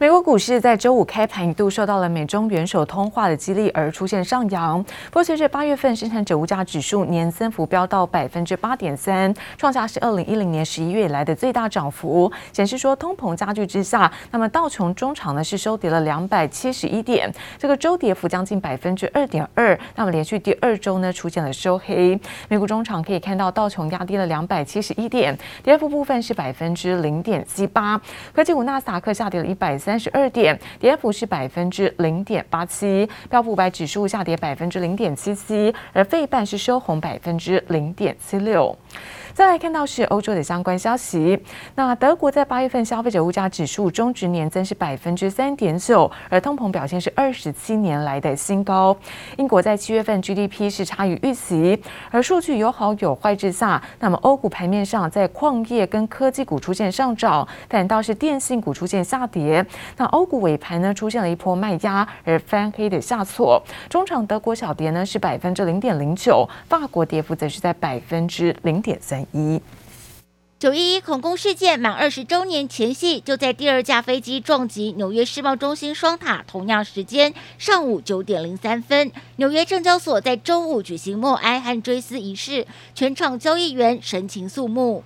美国股市在周五开盘一度受到了美中元首通话的激励而出现上扬，不过随着八月份生产者物价指数年增幅飙到百分之八点三，创下是二零一零年十一月以来的最大涨幅，显示说通膨加剧之下，那么道琼中场呢是收跌了两百七十一点，这个周跌幅将近百分之二点二，那么连续第二周呢出现了收黑。美股中场可以看到道琼压低了两百七十一点，跌幅部分是百分之零点七八，科技股纳斯达克下跌了一百三。三十二点，跌幅是百分之零点八七，标普五百指数下跌百分之零点七七，而费半是收红百分之零点七六。再来看到是欧洲的相关消息，那德国在八月份消费者物价指数终值年增是百分之三点九，而通膨表现是二十七年来的新高。英国在七月份 GDP 是差于预期，而数据有好有坏之下，那么欧股盘面上在矿业跟科技股出现上涨，反倒是电信股出现下跌。那欧股尾盘呢出现了一波卖压，而翻黑的下挫。中场德国小跌呢是百分之零点零九，法国跌幅则是在百分之零点三。一九一一恐攻事件满二十周年前夕，就在第二架飞机撞击纽约世贸中心双塔同样时间，上午九点零三分，纽约证交所在周五举行默哀和追思仪式，全场交易员神情肃穆。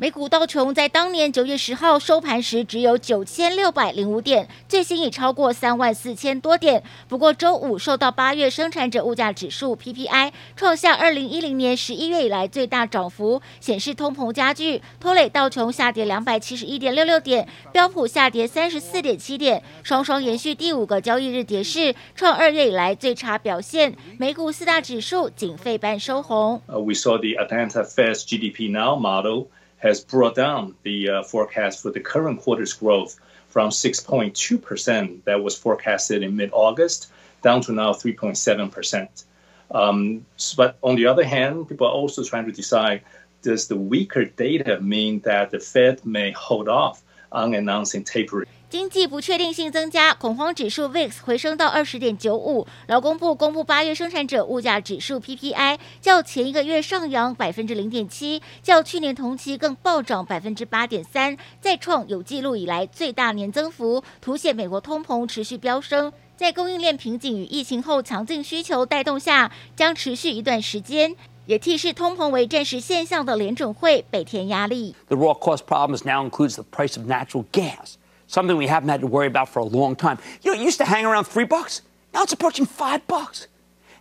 美股道琼在当年九月十号收盘时只有九千六百零五点，最新已超过三万四千多点。不过周五受到八月生产者物价指数 PPI 创下二零一零年十一月以来最大涨幅，显示通膨加剧，拖累道琼下跌两百七十一点六六点，标普下跌三十四点七点，双双延续第五个交易日跌势，创二月以来最差表现。美股四大指数仅费半收红。We saw the Atlanta Fed's GDP Now model. Has brought down the uh, forecast for the current quarter's growth from 6.2% that was forecasted in mid-August down to now 3.7%. Um, but on the other hand, people are also trying to decide, does the weaker data mean that the Fed may hold off on announcing tapering? 经济不确定性增加，恐慌指数 VIX 回升到二十点九五。劳工部公布八月生产者物价指数 PPI，较前一个月上扬百分之零点七，较去年同期更暴涨百分之八点三，再创有记录以来最大年增幅，凸显美国通膨持续飙升。在供应链瓶颈与疫情后强劲需求带动下，将持续一段时间，也替视通膨为暂时现象的联准会倍添压力。The raw cost problems now includes the price of natural gas. Something we haven't had to worry about for a long time. You know, it used to hang around three bucks. Now it's approaching five bucks.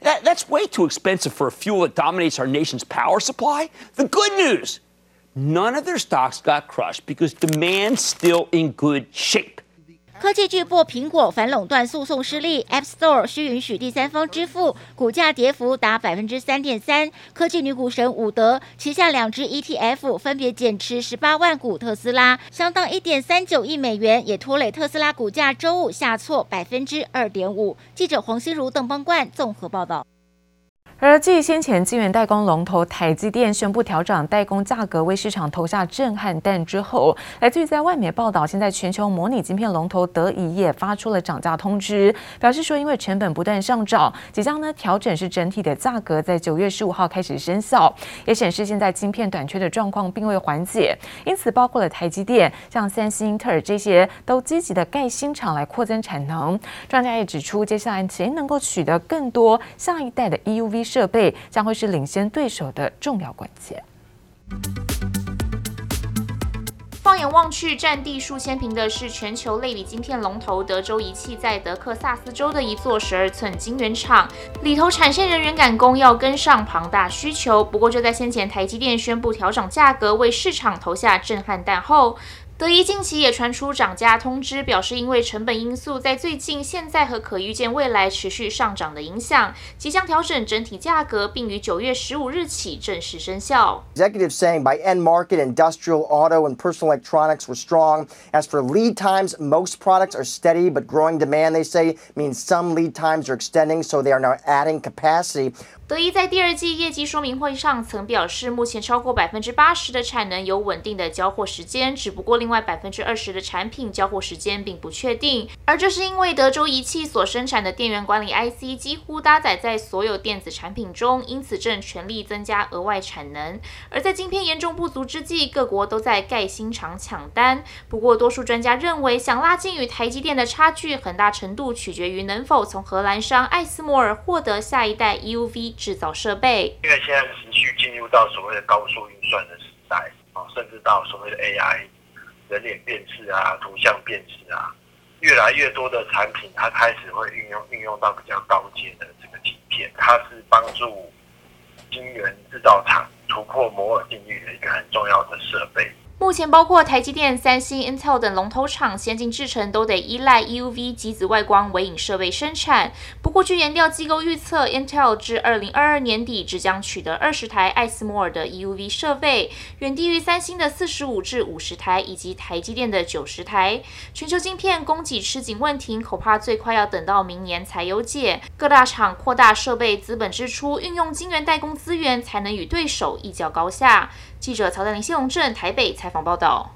That, that's way too expensive for a fuel that dominates our nation's power supply. The good news none of their stocks got crushed because demand's still in good shape. 科技巨擘苹果反垄断诉讼失利，App Store 需允许第三方支付，股价跌幅达百分之三点三。科技女股神伍德旗下两只 ETF 分别减持十八万股特斯拉，相当一点三九亿美元，也拖累特斯拉股价周五下挫百分之二点五。记者黄心如、邓邦冠综合报道。而继先前晶圆代工龙头台积电宣布调整代工价格，为市场投下震撼弹之后，来自于在外媒报道，现在全球模拟晶片龙头德仪也发出了涨价通知，表示说因为成本不断上涨，即将呢调整是整体的价格，在九月十五号开始生效，也显示现在晶片短缺的状况并未缓解，因此包括了台积电、像三星、英特尔这些都积极的盖新厂来扩增产能。专家也指出，接下来谁能够取得更多下一代的 EUV。设备将会是领先对手的重要关键。放眼望去，占地数千平的是全球类比晶片龙头德州仪器在德克萨斯州的一座十二寸晶圆厂，里头产线人员赶工要跟上庞大需求。不过，就在先前台积电宣布调涨价格，为市场投下震撼弹后。德仪近期也传出涨价通知，表示因为成本因素，在最近、现在和可预见未来持续上涨的影响，即将调整整体价格，并于九月十五日起正式生效。Executives saying by end market, industrial, auto, and personal electronics were strong. As for lead times, most products are steady, but growing demand, they say, means some lead times are extending, so they are now adding capacity. 德仪在第二季业绩说明会上曾表示，目前超过百分之八十的产能有稳定的交货时间，只不过另外百分之二十的产品交货时间并不确定。而这是因为德州仪器所生产的电源管理 IC 几乎搭载在所有电子产品中，因此正全力增加额外产能。而在晶片严重不足之际，各国都在盖新厂抢单。不过，多数专家认为，想拉近与台积电的差距，很大程度取决于能否从荷兰商艾斯摩尔获得下一代 EUV 制造设备。因为现在持续进入到所谓的高速运算的时代啊，甚至到所谓的 AI 人脸辨识啊、图像辨识啊，越来越多的产品它开始会运用运用到比较高阶的这个晶片，它是帮助晶圆制造厂突破摩尔定律的一个很重要的设备。目前，包括台积电、三星、Intel 等龙头厂，先进制程都得依赖 EUV 极紫外光微影设备生产。不过，据研调机构预测，Intel 至二零二二年底只将取得二十台艾斯摩尔的 EUV 设备，远低于三星的四十五至五十台，以及台积电的九十台。全球晶片供给吃紧问题，恐怕最快要等到明年才有解。各大厂扩大设备资本支出，运用晶圆代工资源，才能与对手一较高下。记者曹德林、谢龙镇台北采访报道。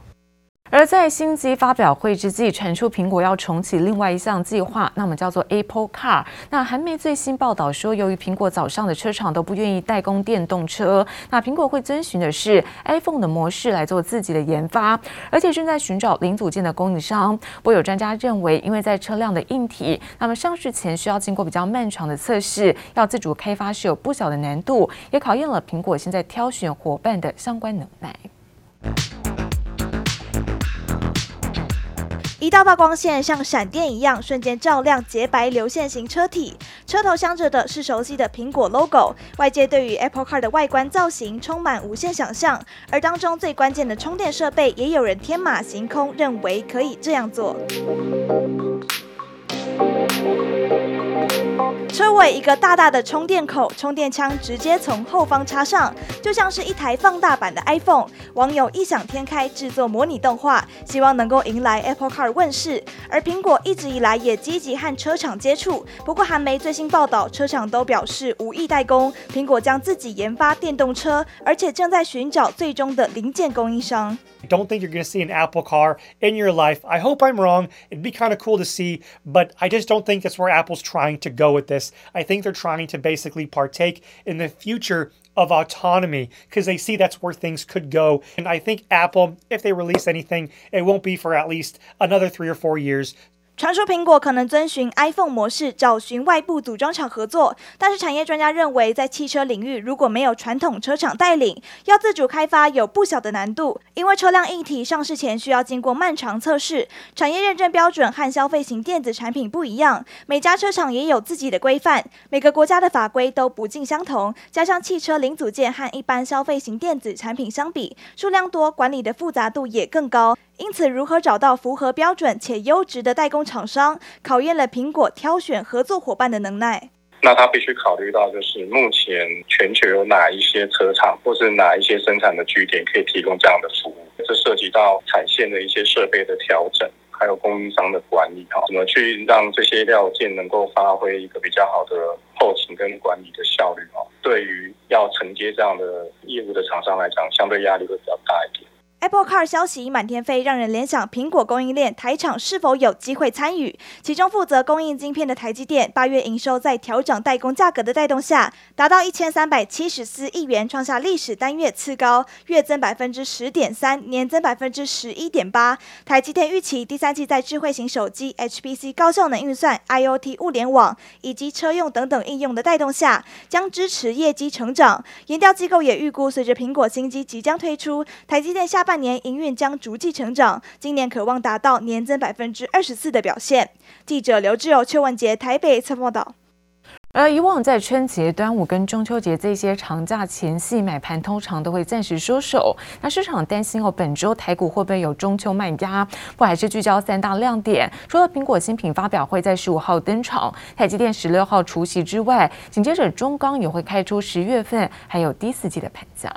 而在新机发表会之际，传出苹果要重启另外一项计划，那么叫做 Apple Car。那韩媒最新报道说，由于苹果早上的车厂都不愿意代工电动车，那苹果会遵循的是 iPhone 的模式来做自己的研发，而且正在寻找零组件的供应商。不过有专家认为，因为在车辆的硬体，那么上市前需要经过比较漫长的测试，要自主开发是有不小的难度，也考验了苹果现在挑选伙伴的相关能耐。一道道光线像闪电一样，瞬间照亮洁白流线型车体，车头镶着的是熟悉的苹果 logo。外界对于 Apple Car 的外观造型充满无限想象，而当中最关键的充电设备，也有人天马行空，认为可以这样做。车尾一个大大的充电口，充电枪直接从后方插上，就像是一台放大版的 iPhone。网友异想天开制作模拟动画，希望能够迎来 Apple Car 问世。而苹果一直以来也积极和车厂接触，不过韩媒最新报道，车厂都表示无意代工，苹果将自己研发电动车，而且正在寻找最终的零件供应商。I don't think you're going to see an Apple car in your life. I hope I'm wrong. It'd be kind of cool to see, but I just don't think that's where Apple's trying to go with this. I think they're trying to basically partake in the future of autonomy because they see that's where things could go. And I think Apple, if they release anything, it won't be for at least another three or four years. 传说苹果可能遵循 iPhone 模式，找寻外部组装厂合作，但是产业专家认为，在汽车领域如果没有传统车厂带领，要自主开发有不小的难度，因为车辆硬体上市前需要经过漫长测试，产业认证标准和消费型电子产品不一样，每家车厂也有自己的规范，每个国家的法规都不尽相同，加上汽车零组件和一般消费型电子产品相比，数量多，管理的复杂度也更高。因此，如何找到符合标准且优质的代工厂商，考验了苹果挑选合作伙伴的能耐。那他必须考虑到，就是目前全球有哪一些车厂，或是哪一些生产的据点可以提供这样的服务。这涉及到产线的一些设备的调整，还有供应商的管理，哈，怎么去让这些料件能够发挥一个比较好的后勤跟管理的效率，哈，对于要承接这样的业务的厂商来讲，相对压力会比较大一点。Apple Car 消息满天飞，让人联想苹果供应链台厂是否有机会参与？其中负责供应晶片的台积电，八月营收在调涨代工价格的带动下，达到一千三百七十四亿元，创下历史单月次高，月增百分之十点三，年增百分之十一点八。台积电预期第三季在智慧型手机、HPC 高效能运算、IoT 物联网以及车用等等应用的带动下，将支持业绩成长。研调机构也预估，随着苹果新机即将推出，台积电下半。半年营运将逐季成长，今年可望达到年增百分之二十四的表现。记者刘志友、邱文杰台北侧报道。而以往在春节、端午跟中秋节这些长假前夕买盘，通常都会暂时收手。那市场担心哦，本周台股会不会有中秋卖压？不还是聚焦三大亮点？除了苹果新品发表会在十五号登场，台积电十六号除夕之外，紧接着中钢也会开出十月份还有第四季的盘价。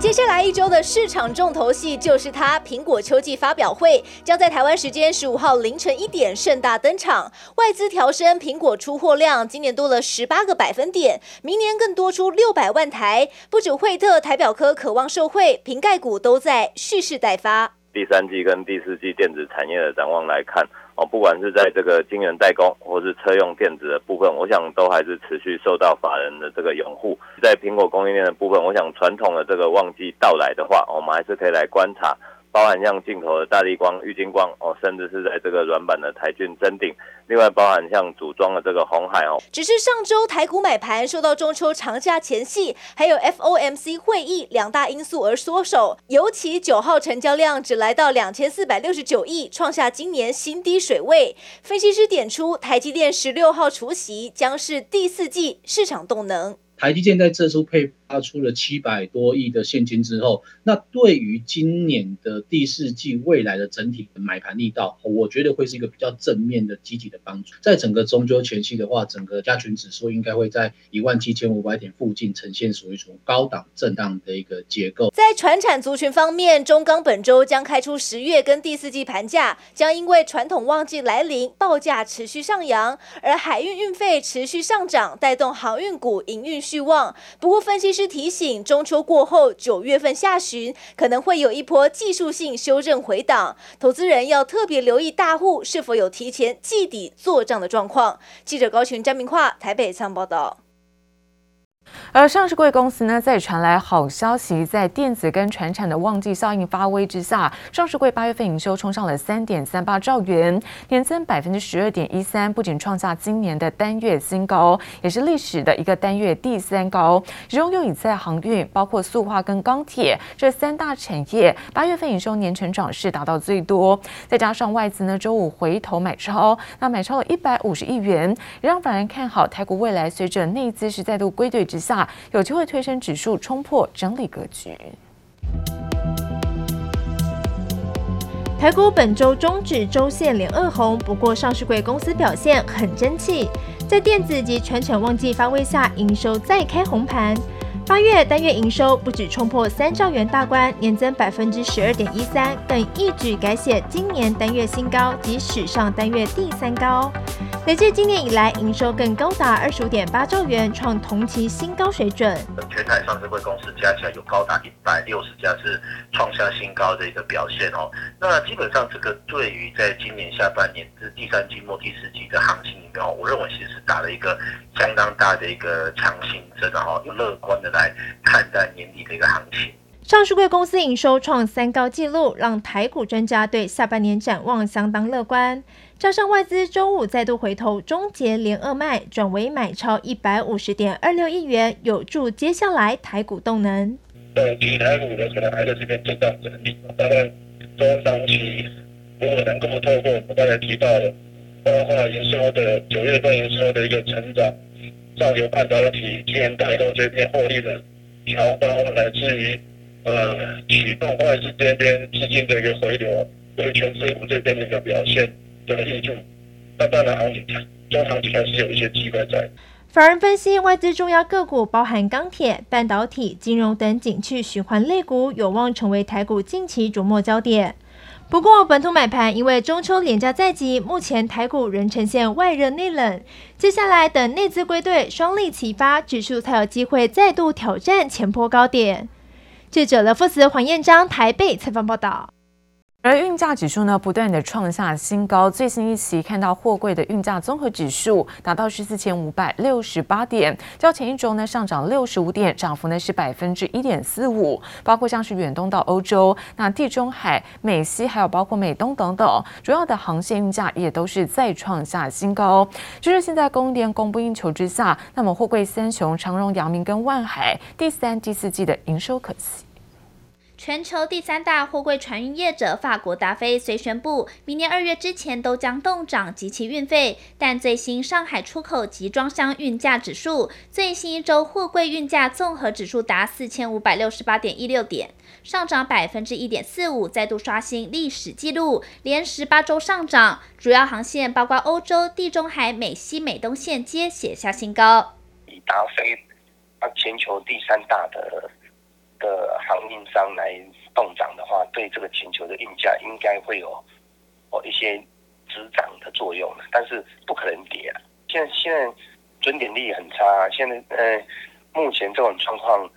接下来一周的市场重头戏就是它——苹果秋季发表会，将在台湾时间十五号凌晨一点盛大登场。外资调升苹果出货量，今年多了十八个百分点，明年更多出六百万台。不止惠特、台表科渴望受惠，瓶盖股都在蓄势待发。第三季跟第四季电子产业的展望来看。哦，不管是在这个晶圆代工，或是车用电子的部分，我想都还是持续受到法人的这个拥护。在苹果供应链的部分，我想传统的这个旺季到来的话，我们还是可以来观察。包含像镜头的大力光、玉金光哦，甚至是在这个软板的台骏臻鼎，另外包含像组装的这个红海哦。只是上周台股买盘受到中秋长假前夕，还有 FOMC 会议两大因素而缩手，尤其九号成交量只来到两千四百六十九亿，创下今年新低水位。分析师点出，台积电十六号除夕将是第四季市场动能。台积电在这周配发出了七百多亿的现金之后，那对于今年的第四季未来的整体的买盘力道，我觉得会是一个比较正面的积极的帮助。在整个中秋前夕的话，整个加权指数应该会在一万七千五百点附近呈现属于一种高档震荡的一个结构。在传产族群方面，中钢本周将开出十月跟第四季盘价，将因为传统旺季来临，报价持续上扬，而海运运费持续上涨，带动航运股营运。续旺，不过分析是提醒，中秋过后九月份下旬可能会有一波技术性修正回档，投资人要特别留意大户是否有提前计底做账的状况。记者高群、张明化台北参报道。而上市柜公司呢，在传来好消息，在电子跟传产的旺季效应发威之下，上市柜八月份营收冲上了三点三八兆元，年增百分之十二点一三，不仅创下今年的单月新高，也是历史的一个单月第三高。其中又以在航运、包括塑化跟钢铁这三大产业，八月份营收年成长是达到最多。再加上外资呢，周五回头买超，那买超了一百五十亿元，也让法人看好台股未来随着内资是再度归队之下有机会推升指数，冲破整理格局。台股本周终止周线连二红，不过上市柜公司表现很争气，在电子及全产旺季发威下，营收再开红盘。八月单月营收不止冲破三兆元大关，年增百分之十二点一三，更一举改写今年单月新高及史上单月第三高。累计今年以来营收更高达二十五点八兆元，创同期新高水准。全台上市柜公司加起来有高达一百六十家，是创下新高的一个表现哦。那基本上这个对于在今年下半年至第三季末第四季的行情里面，我认为其实是打了一个相当大的一个强心针的哈，有乐观的来。来看待年底的一个行情。上市柜公司营收创三高纪录，让台股专家对下半年展望相当乐观。加上外资周五再度回头终结连二卖，转为买超一百五十点二六亿元，有助接下来台股动能。呃，台股的可能还在这边震荡整理，大概中长期如果能够透过我刚才提到的，包括营收的九月份营收的一个成长。上游半导体、晶圆代工这边获利的调高，来自于呃启动外资这边资金的一个回流，对全资股这边的一个表现的挹注。那当然，中长期还是有一些机会在。法人分析，外资重要个股包含钢铁、半导体、金融等景气循环类股，有望成为台股近期瞩目焦点。不过，本土买盘因为中秋连假在即，目前台股仍呈现外热内冷。接下来等内资归队，双利齐发，指数才有机会再度挑战前波高点。记者乐富慈、黄彦章台北采访报道。而运价指数呢，不断的创下新高，最新一期看到货柜的运价综合指数达到十四千五百六十八点，较前一周呢上涨六十五点，涨幅呢是百分之一点四五。包括像是远东到欧洲、那地中海、美西，还有包括美东等等，主要的航线运价也都是再创下新高。就是现在供应链供不应求之下，那么货柜三雄长荣、阳明跟万海第三、第四季的营收可期。全球第三大货柜船运业者法国达飞虽宣布，明年二月之前都将冻涨及其运费，但最新上海出口集装箱运价指数最新一周货柜运价综合指数达四千五百六十八点一六点，上涨百分之一点四五，再度刷新历史纪录，连十八周上涨。主要航线包括欧洲、地中海、美西、美东线皆写下新高。以达飞，全球第三大的。的航运商来动涨的话，对这个全球的运价应该会有哦一些止涨的作用，但是不可能跌啊。现在现在准点率很差，现在呃目前这种状况。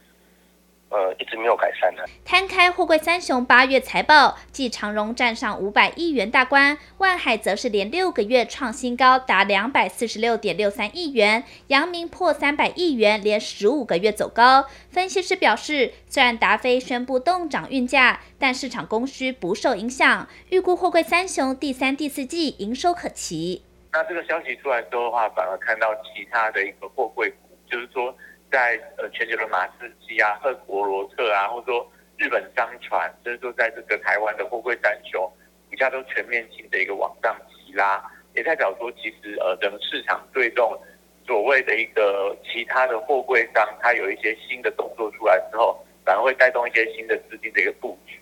呃，一直没有改善呢。摊开货柜三雄八月财报，继长荣站上五百亿元大关，万海则是连六个月创新高，达两百四十六点六三亿元，阳明破三百亿元，连十五个月走高。分析师表示，虽然达飞宣布动涨运价，但市场供需不受影响，预估货柜三雄第三、第四季营收可期。那这个消息出来之后的话，反而看到其他的一个货柜股，就是说。在呃全球的马士基啊、赫伯罗特啊，或者说日本商船，就是说在这个台湾的货柜三雄，股价都全面性的一个往上提拉，也代表说其实呃整个市场对这种所谓的一个其他的货柜商，它有一些新的动作出来之后，反而会带动一些新的资金的一个布局。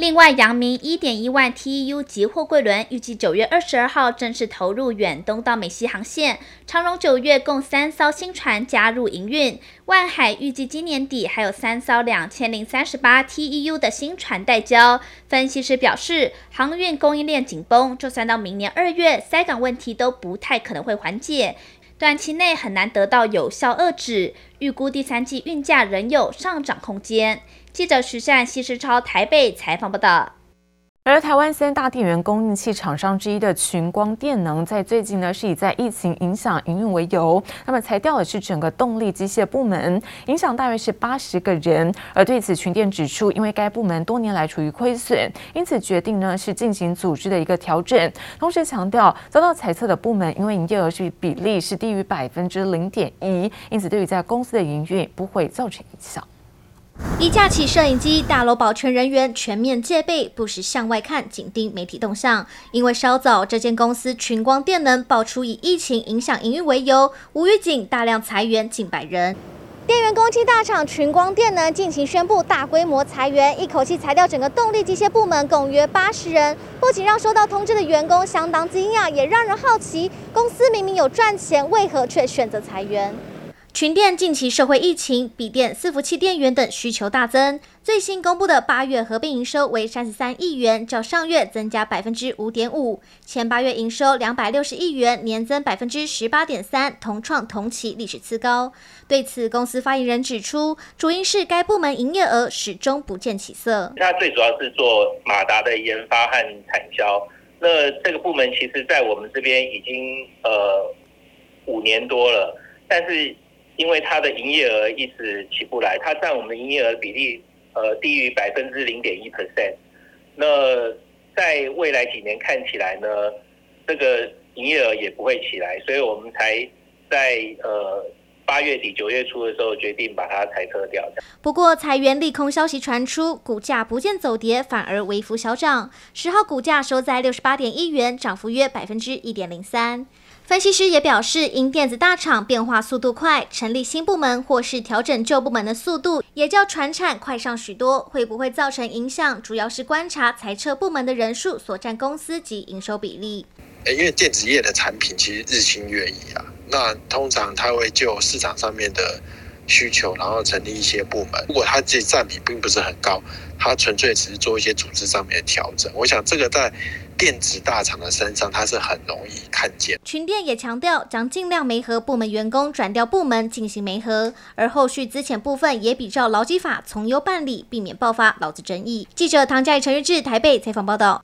另外，阳明一点一万 TEU 级货柜轮预计九月二十二号正式投入远东到美西航线。长荣九月共三艘新船加入营运，万海预计今年底还有三艘两千零三十八 TEU 的新船待交。分析师表示，航运供应链紧绷，就算到明年二月，塞港问题都不太可能会缓解，短期内很难得到有效遏制。预估第三季运价仍有上涨空间。记者徐善、西施超台北采访报道。而台湾三大电源供应器厂商之一的群光电能，在最近呢是以在疫情影响营运为由，那么裁掉的是整个动力机械部门，影响大约是八十个人。而对此，群电指出，因为该部门多年来处于亏损，因此决定呢是进行组织的一个调整。同时强调，遭到裁撤的部门因为营业额是比例是低于百分之零点一，因此对于在公司的营运不会造成影响。一架起摄影机，大楼保全人员全面戒备，不时向外看，紧盯媒体动向。因为稍早，这间公司群光电能爆出以疫情影响营运为由，无预警大量裁员近百人。电源供应大厂群光电能近期宣布大规模裁员，一口气裁掉整个动力机械部门，共约八十人。不仅让收到通知的员工相当惊讶，也让人好奇，公司明明有赚钱，为何却选择裁员？群电近期社会疫情、笔电、伺服器电源等需求大增，最新公布的八月合并营收为三十三亿元，较上月增加百分之五点五。前八月营收两百六十亿元，年增百分之十八点三，同创同期历史次高。对此，公司发言人指出，主因是该部门营业额始终不见起色。它最主要是做马达的研发和产销。那这个部门其实在我们这边已经呃五年多了，但是。因为它的营业额一直起不来，它占我们营业额比例呃低于百分之零点一 percent。那在未来几年看起来呢，这个营业额也不会起来，所以我们才在呃八月底九月初的时候决定把它裁撤掉。不过裁员利空消息传出，股价不见走跌，反而微幅小涨。十号股价收在六十八点一元，涨幅约百分之一点零三。分析师也表示，因电子大厂变化速度快，成立新部门或是调整旧部门的速度也较传产快上许多，会不会造成影响？主要是观察裁撤部门的人数所占公司及营收比例。因为电子业的产品其实日新月异啊，那通常它会就市场上面的需求，然后成立一些部门。如果它自己占比并不是很高，它纯粹只是做一些组织上面的调整。我想这个在。电子大厂的身上，它是很容易看见。群电也强调，将尽量媒合部门员工转调部门进行媒合，而后续资遣部分也比照劳基法从优办理，避免爆发劳资争议。记者唐佳怡、陈玉志台北采访报道。